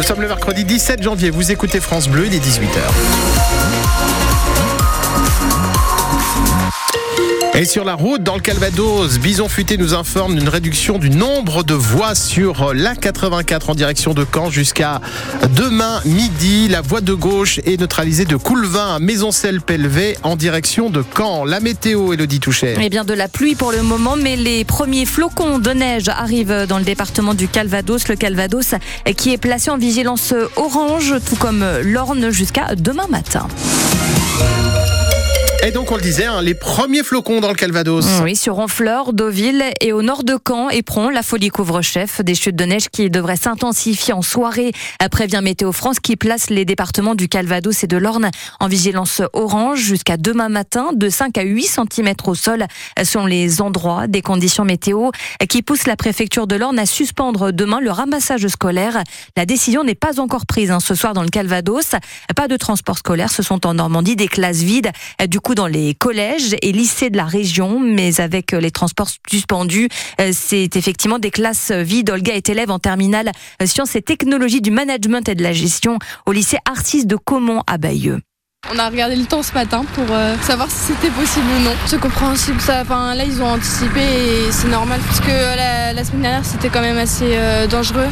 Nous sommes le mercredi 17 janvier. Vous écoutez France Bleu, il est 18h. Et sur la route, dans le Calvados, Bison Futé nous informe d'une réduction du nombre de voies sur la 84 en direction de Caen jusqu'à demain midi. La voie de gauche est neutralisée de Coulevin à Maisoncelle-Pelvé en direction de Caen. La météo, Elodie Touchet. Eh bien, de la pluie pour le moment, mais les premiers flocons de neige arrivent dans le département du Calvados. Le Calvados qui est placé en vigilance orange, tout comme l'Orne jusqu'à demain matin. Et donc, on le disait, hein, les premiers flocons dans le Calvados. Oui, sur Honfleur, Deauville et au nord de Caen, Éperon, la folie couvre-chef. Des chutes de neige qui devraient s'intensifier en soirée, prévient Météo France, qui place les départements du Calvados et de l'Orne en vigilance orange jusqu'à demain matin, de 5 à 8 cm au sol sont les endroits des conditions météo qui poussent la préfecture de l'Orne à suspendre demain le ramassage scolaire. La décision n'est pas encore prise hein, ce soir dans le Calvados. Pas de transport scolaire, ce sont en Normandie des classes vides. Du coup, dans les collèges et lycées de la région, mais avec les transports suspendus, euh, c'est effectivement des classes vides. Olga est élève en terminale euh, sciences et technologies du management et de la gestion au lycée Arcis de Caumont à Bayeux. On a regardé le temps ce matin pour euh, savoir si c'était possible ou non. C'est compréhensible. Ça, enfin, là, ils ont anticipé et c'est normal parce que la, la semaine dernière, c'était quand même assez dangereux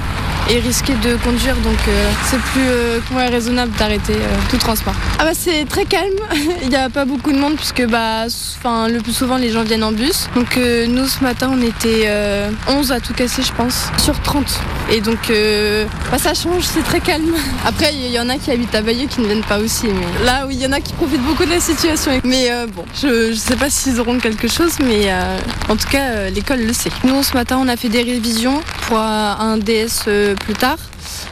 et risqué de conduire. Donc euh, c'est plus euh, raisonnable d'arrêter euh, tout transport. Ah bah c'est très calme. Il n'y a pas beaucoup de monde puisque bah, enfin, le plus souvent les gens viennent en bus. Donc nous ce matin on était 11 à tout casser je pense sur 30. Et donc bah, ça change, c'est très calme. Après il y, en a qui habitent à Bayeux qui ne viennent pas aussi. Mais là oui il y en a qui profitent beaucoup de la situation. Mais bon je ne sais pas s'ils auront quelque chose mais en tout cas l'école le sait. Nous ce matin on a fait des révisions pour un DS plus tard.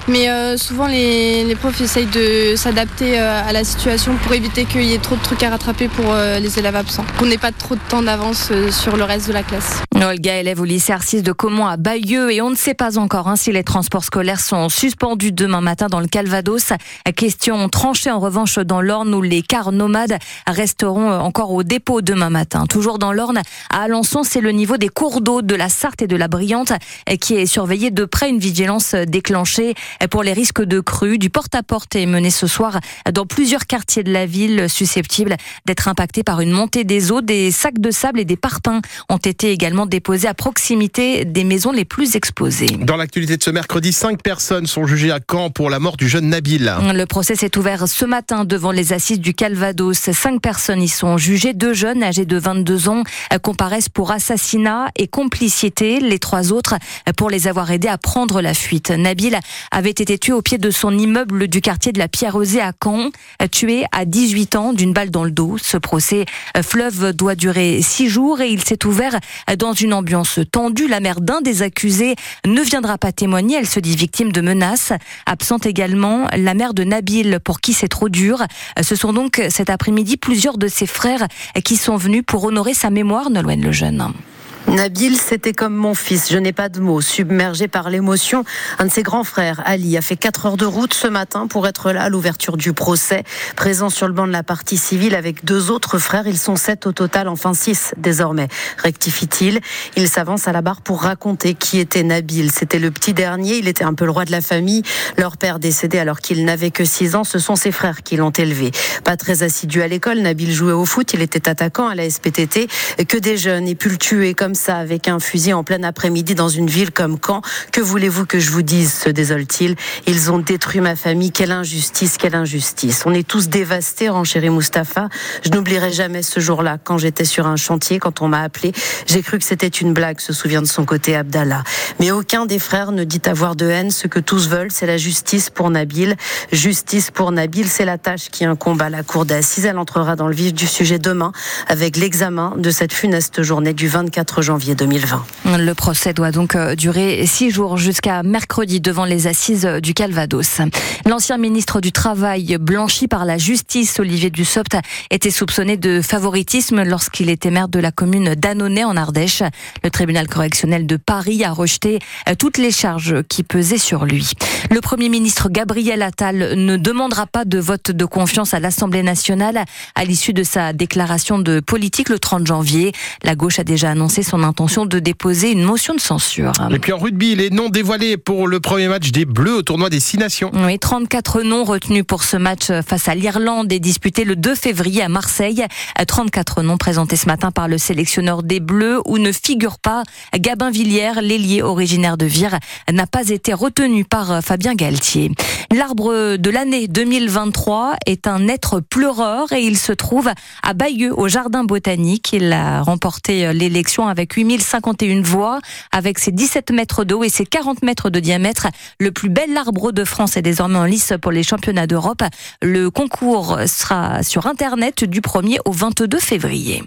Mais euh, souvent, les, profs essayent de s'adapter euh, à la situation pour éviter qu'il y ait trop de trucs à rattraper pour euh, les élèves absents. Qu'on n'ait pas trop de temps d'avance sur le reste de la classe. Olga, élève au lycée Arcis de Caumont à Bayeux, et on ne sait pas encore hein, si les transports scolaires sont suspendus demain matin dans le Calvados. Question tranchée en revanche dans l'Orne où les cars nomades resteront encore au dépôt demain matin. Toujours dans l'Orne, à Alençon, c'est le niveau des cours d'eau de la Sarthe et de la Briante qui est surveillé de près. Une vigilance déclenchée pour les risques de crues. Du porte-à-porte est mené ce soir dans plusieurs quartiers de la ville susceptibles d'être impactés par une montée des eaux. Des sacs de sable et des parpaings ont été également déposés à proximité des maisons les plus exposées. Dans l'actualité de ce mercredi, cinq personnes sont jugées à Caen pour la mort du jeune Nabil. Le procès s'est ouvert ce matin devant les assises du Calvados. Cinq personnes y sont jugées. Deux jeunes âgés de 22 ans comparaissent pour assassinat et complicité. Les trois autres pour les avoir aidés à prendre la fuite. Nabil avait été tué au pied de son immeuble du quartier de la Pierre-Rosée à Caen, tué à 18 ans d'une balle dans le dos. Ce procès fleuve doit durer six jours et il s'est ouvert dans une ambiance tendue. La mère d'un des accusés ne viendra pas témoigner. Elle se dit victime de menaces. Absente également la mère de Nabil pour qui c'est trop dur. Ce sont donc cet après-midi plusieurs de ses frères qui sont venus pour honorer sa mémoire, Nolwenn le jeune. Nabil, c'était comme mon fils. Je n'ai pas de mots. Submergé par l'émotion, un de ses grands frères, Ali, a fait 4 heures de route ce matin pour être là à l'ouverture du procès. Présent sur le banc de la partie civile avec deux autres frères, ils sont sept au total, enfin six désormais. Rectifie-t-il? Il s'avance à la barre pour raconter qui était Nabil. C'était le petit dernier. Il était un peu le roi de la famille. Leur père décédé alors qu'il n'avait que 6 ans. Ce sont ses frères qui l'ont élevé. Pas très assidu à l'école. Nabil jouait au foot. Il était attaquant à la SPTT. Que des jeunes aient pu le tuer comme ça avec un fusil en plein après-midi dans une ville comme Caen. Que voulez-vous que je vous dise se désole-t-il? Ils ont détruit ma famille. Quelle injustice, quelle injustice. On est tous dévastés, renchérit Mustapha. Je n'oublierai jamais ce jour-là quand j'étais sur un chantier, quand on m'a appelé. J'ai cru que c'était une blague, se souvient de son côté Abdallah. Mais aucun des frères ne dit avoir de haine. Ce que tous veulent, c'est la justice pour Nabil. Justice pour Nabil, c'est la tâche qui incombe à la cour d'assises. Elle entrera dans le vif du sujet demain avec l'examen de cette funeste journée du 24 janvier 2020. Le procès doit donc euh, durer six jours jusqu'à mercredi devant les assises du Calvados. L'ancien ministre du Travail, blanchi par la justice, Olivier Dussopt, était soupçonné de favoritisme lorsqu'il était maire de la commune d'Annonay en Ardèche. Le tribunal correctionnel de Paris a rejeté euh, toutes les charges qui pesaient sur lui. Le Premier ministre Gabriel Attal ne demandera pas de vote de confiance à l'Assemblée nationale à l'issue de sa déclaration de politique le 30 janvier. La gauche a déjà annoncé son son intention de déposer une motion de censure. Et puis en rugby, les noms dévoilés pour le premier match des Bleus au tournoi des Six Nations. Oui, 34 noms retenus pour ce match face à l'Irlande et disputé le 2 février à Marseille. 34 noms présentés ce matin par le sélectionneur des Bleus où ne figure pas Gabin Villière, l'ailier originaire de Vire, n'a pas été retenu par Fabien Galtier. L'arbre de l'année 2023 est un être pleureur et il se trouve à Bayeux au Jardin botanique. Il a remporté l'élection avec 8051 voix, avec ses 17 mètres d'eau et ses 40 mètres de diamètre. Le plus bel arbre de France est désormais en lice pour les championnats d'Europe. Le concours sera sur Internet du 1er au 22 février.